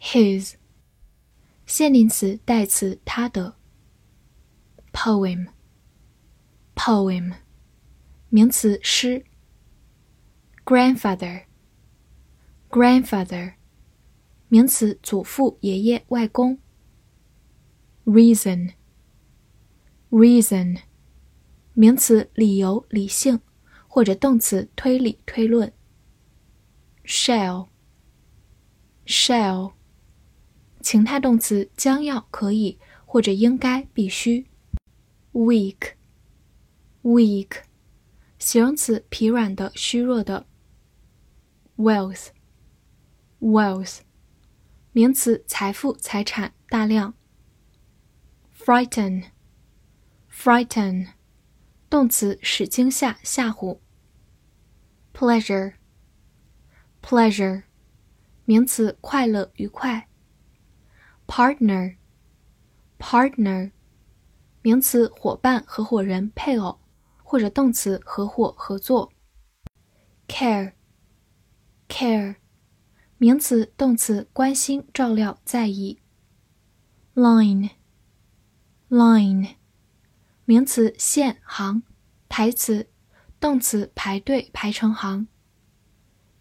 his，限定词、代词他的。poem，poem，名词诗。grandfather，grandfather，名词祖父、爷爷、外公。reason，reason，名词理由、理性，或者动词推理、推论。shall，shall。情态动词将要、可以或者应该、必须。weak，weak，形容词疲软的、虚弱的。wealth，wealth，名词财富、财产、大量。frighten，frighten，动词使惊吓、吓唬。pleasure，pleasure，名词快乐、愉快。partner，partner，名词伙伴、合伙人、配偶，或者动词合伙、合作。care，care，名词、动词关心、照料、在意。line，line，名词线、行。台词，动词排队、排成行。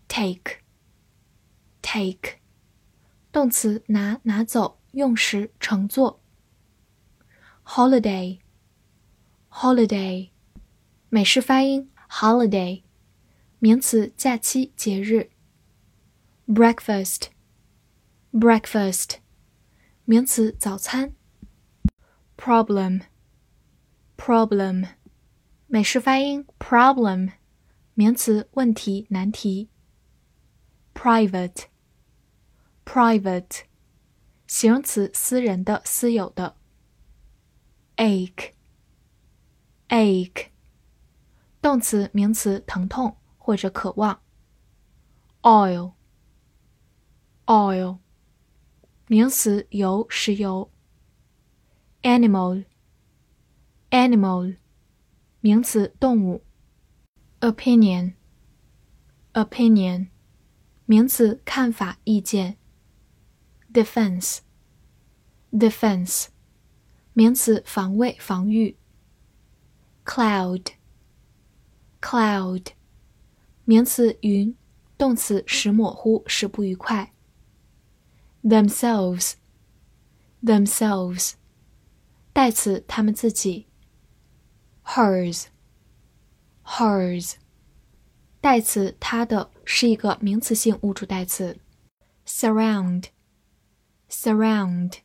take，take，动词拿、拿走。用时乘坐。holiday，holiday，美式发音 holiday，名词假期节日。breakfast，breakfast，名词早餐。problem，problem，美式发音 problem，名词问题难题。private，private。形容词，私人的、私有的。ache，ache，动词、名词，疼痛或者渴望。oil，oil，名词，油、石油。animal，animal，名词，动物。opinion，opinion，名词，看法、意见。defense，defense，名词，防卫、防御。cloud，cloud，名词，云；动词，使模糊，使不愉快。themselves，themselves，代词，他们自己。hers，hers，代词，他的，是一个名词性物主代词。surround。surround，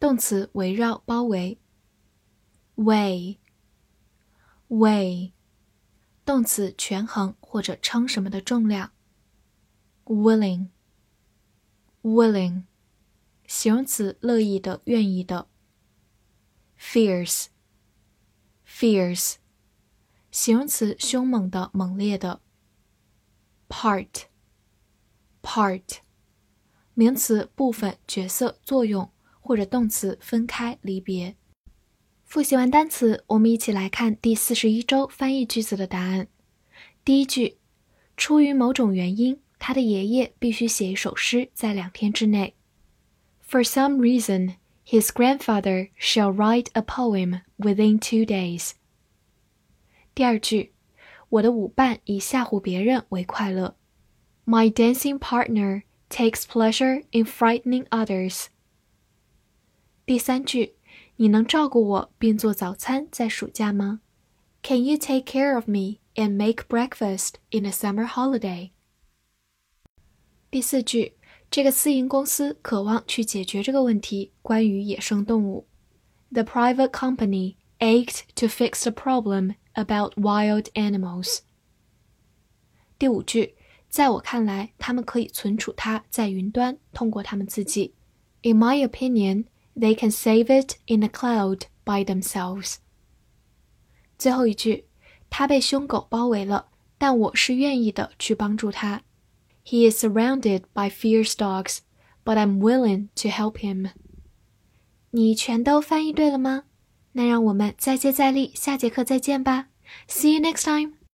动词围绕、包围。weigh，weigh，动词权衡或者称什么的重量。willing，willing，形容词乐意的、愿意的。fierce，fierce，形容词凶猛的、猛烈的。part，part。名词部分、角色、作用，或者动词分开、离别。复习完单词，我们一起来看第四十一周翻译句子的答案。第一句：出于某种原因，他的爷爷必须写一首诗，在两天之内。For some reason, his grandfather shall write a poem within two days. 第二句：我的舞伴以吓唬别人为快乐。My dancing partner takes pleasure in frightening others。第三句，你能照顾我并做早餐在暑假吗？Can you take care of me and make breakfast in a summer holiday？第四句，这个私营公司渴望去解决这个问题，关于野生动物。The private company ached to fix the problem about wild animals。第五句。 在我看来，他们可以存储它在云端，通过他们自己 In my opinion, they can save it in a cloud by themselves. 最后一句，他被凶狗包围了，但我是愿意的去帮助他。He is surrounded by fierce dogs, but I'm willing to help him. 你全都翻译对了吗？那让我们再接再厉，下节课再见吧。See you next time.